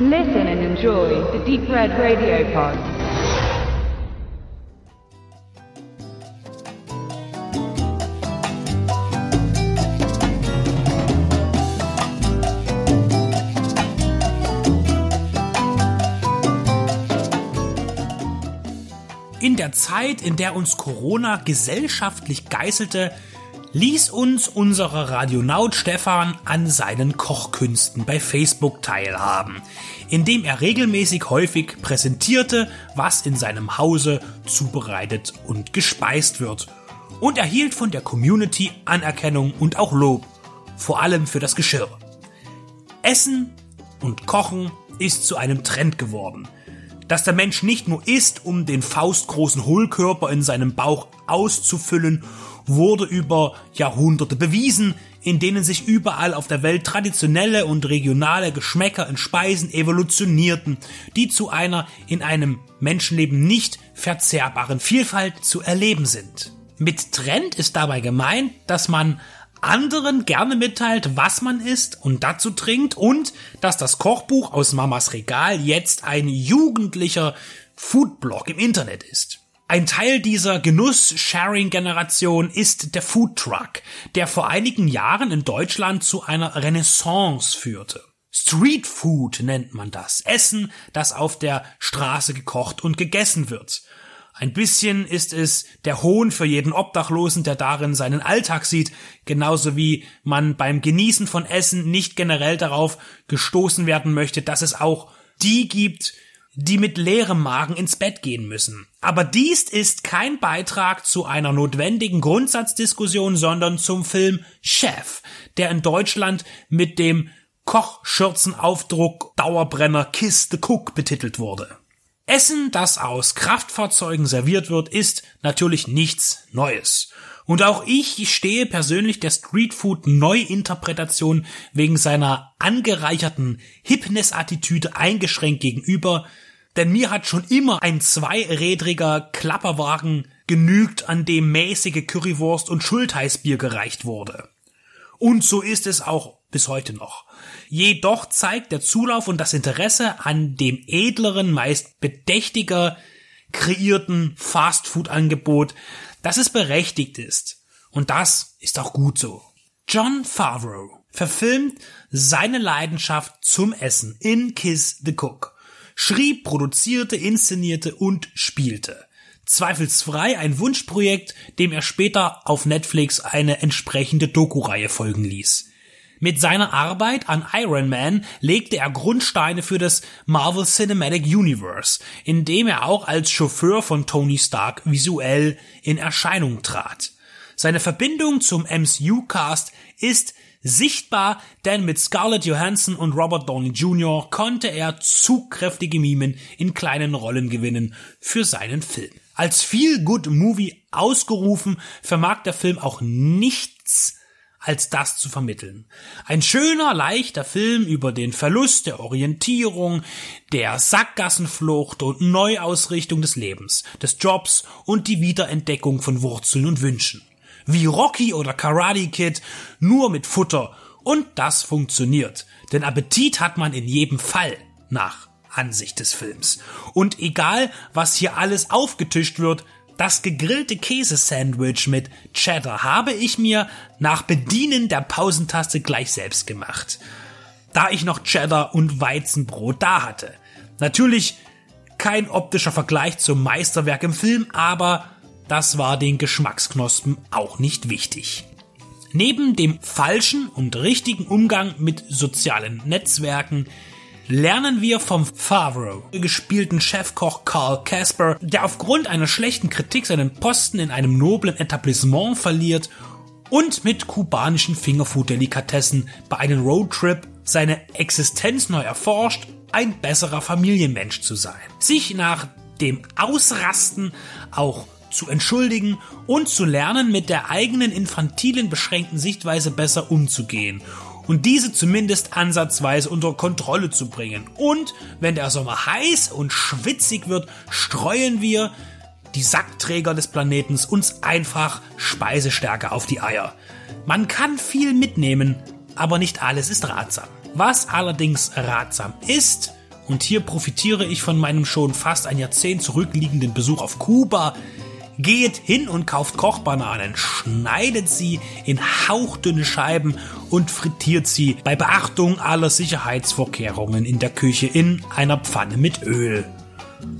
Listen and enjoy the Deep Red Radio Pod. In der Zeit, in der uns Corona gesellschaftlich geißelte, ließ uns unser Radionaut Stefan an seinen Kochkünsten bei Facebook teilhaben, indem er regelmäßig häufig präsentierte, was in seinem Hause zubereitet und gespeist wird und erhielt von der Community Anerkennung und auch Lob, vor allem für das Geschirr. Essen und Kochen ist zu einem Trend geworden. Dass der Mensch nicht nur isst, um den faustgroßen Hohlkörper in seinem Bauch auszufüllen wurde über Jahrhunderte bewiesen, in denen sich überall auf der Welt traditionelle und regionale Geschmäcker in Speisen evolutionierten, die zu einer in einem Menschenleben nicht verzehrbaren Vielfalt zu erleben sind. Mit Trend ist dabei gemeint, dass man anderen gerne mitteilt, was man isst und dazu trinkt und dass das Kochbuch aus Mamas Regal jetzt ein jugendlicher Foodblog im Internet ist. Ein Teil dieser Genuss-Sharing-Generation ist der Food Truck, der vor einigen Jahren in Deutschland zu einer Renaissance führte. Street Food nennt man das. Essen, das auf der Straße gekocht und gegessen wird. Ein bisschen ist es der Hohn für jeden Obdachlosen, der darin seinen Alltag sieht, genauso wie man beim Genießen von Essen nicht generell darauf gestoßen werden möchte, dass es auch die gibt, die mit leerem Magen ins Bett gehen müssen. Aber dies ist kein Beitrag zu einer notwendigen Grundsatzdiskussion, sondern zum Film Chef, der in Deutschland mit dem Kochschürzenaufdruck Dauerbrenner Kiss the Cook betitelt wurde. Essen, das aus Kraftfahrzeugen serviert wird, ist natürlich nichts Neues. Und auch ich stehe persönlich der Streetfood Neuinterpretation wegen seiner angereicherten Hipness-Attitüde eingeschränkt gegenüber, denn mir hat schon immer ein zweirädriger Klapperwagen genügt, an dem mäßige Currywurst und Schultheißbier gereicht wurde. Und so ist es auch bis heute noch. Jedoch zeigt der Zulauf und das Interesse an dem edleren, meist bedächtiger kreierten Fastfood-Angebot, dass es berechtigt ist. Und das ist auch gut so. John Favreau verfilmt seine Leidenschaft zum Essen in Kiss the Cook schrieb, produzierte, inszenierte und spielte. Zweifelsfrei ein Wunschprojekt, dem er später auf Netflix eine entsprechende Doku-Reihe folgen ließ. Mit seiner Arbeit an Iron Man legte er Grundsteine für das Marvel Cinematic Universe, in dem er auch als Chauffeur von Tony Stark visuell in Erscheinung trat. Seine Verbindung zum MCU-Cast ist sichtbar, denn mit Scarlett Johansson und Robert Downey Jr. konnte er zugkräftige Mimen in kleinen Rollen gewinnen für seinen Film. Als Feel-Good-Movie ausgerufen, vermag der Film auch nichts als das zu vermitteln. Ein schöner, leichter Film über den Verlust der Orientierung, der Sackgassenflucht und Neuausrichtung des Lebens, des Jobs und die Wiederentdeckung von Wurzeln und Wünschen wie Rocky oder Karate Kid, nur mit Futter. Und das funktioniert. Denn Appetit hat man in jedem Fall nach Ansicht des Films. Und egal, was hier alles aufgetischt wird, das gegrillte Käsesandwich mit Cheddar habe ich mir nach Bedienen der Pausentaste gleich selbst gemacht. Da ich noch Cheddar und Weizenbrot da hatte. Natürlich kein optischer Vergleich zum Meisterwerk im Film, aber das war den Geschmacksknospen auch nicht wichtig. Neben dem falschen und richtigen Umgang mit sozialen Netzwerken lernen wir vom Favreau gespielten Chefkoch Carl Casper, der aufgrund einer schlechten Kritik seinen Posten in einem noblen Etablissement verliert und mit kubanischen Fingerfood-Delikatessen bei einem Roadtrip seine Existenz neu erforscht, ein besserer Familienmensch zu sein. Sich nach dem Ausrasten auch zu entschuldigen und zu lernen, mit der eigenen infantilen, beschränkten Sichtweise besser umzugehen und diese zumindest ansatzweise unter Kontrolle zu bringen. Und wenn der Sommer heiß und schwitzig wird, streuen wir, die Sackträger des Planetens, uns einfach Speisestärke auf die Eier. Man kann viel mitnehmen, aber nicht alles ist ratsam. Was allerdings ratsam ist, und hier profitiere ich von meinem schon fast ein Jahrzehnt zurückliegenden Besuch auf Kuba, geht hin und kauft Kochbananen, schneidet sie in hauchdünne Scheiben und frittiert sie bei Beachtung aller Sicherheitsvorkehrungen in der Küche in einer Pfanne mit Öl.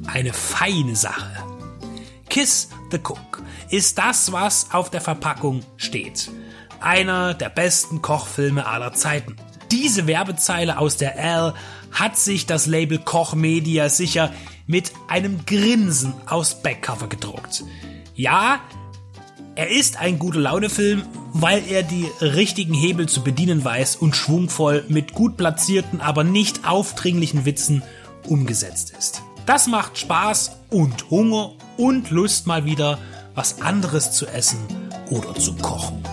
Eine feine Sache. Kiss the Cook ist das, was auf der Verpackung steht. Einer der besten Kochfilme aller Zeiten. Diese Werbezeile aus der L hat sich das Label Koch Media sicher mit einem Grinsen aus Backcover gedruckt. Ja, er ist ein gute Laune-Film, weil er die richtigen Hebel zu bedienen weiß und schwungvoll mit gut platzierten, aber nicht aufdringlichen Witzen umgesetzt ist. Das macht Spaß und Hunger und Lust mal wieder was anderes zu essen oder zu kochen.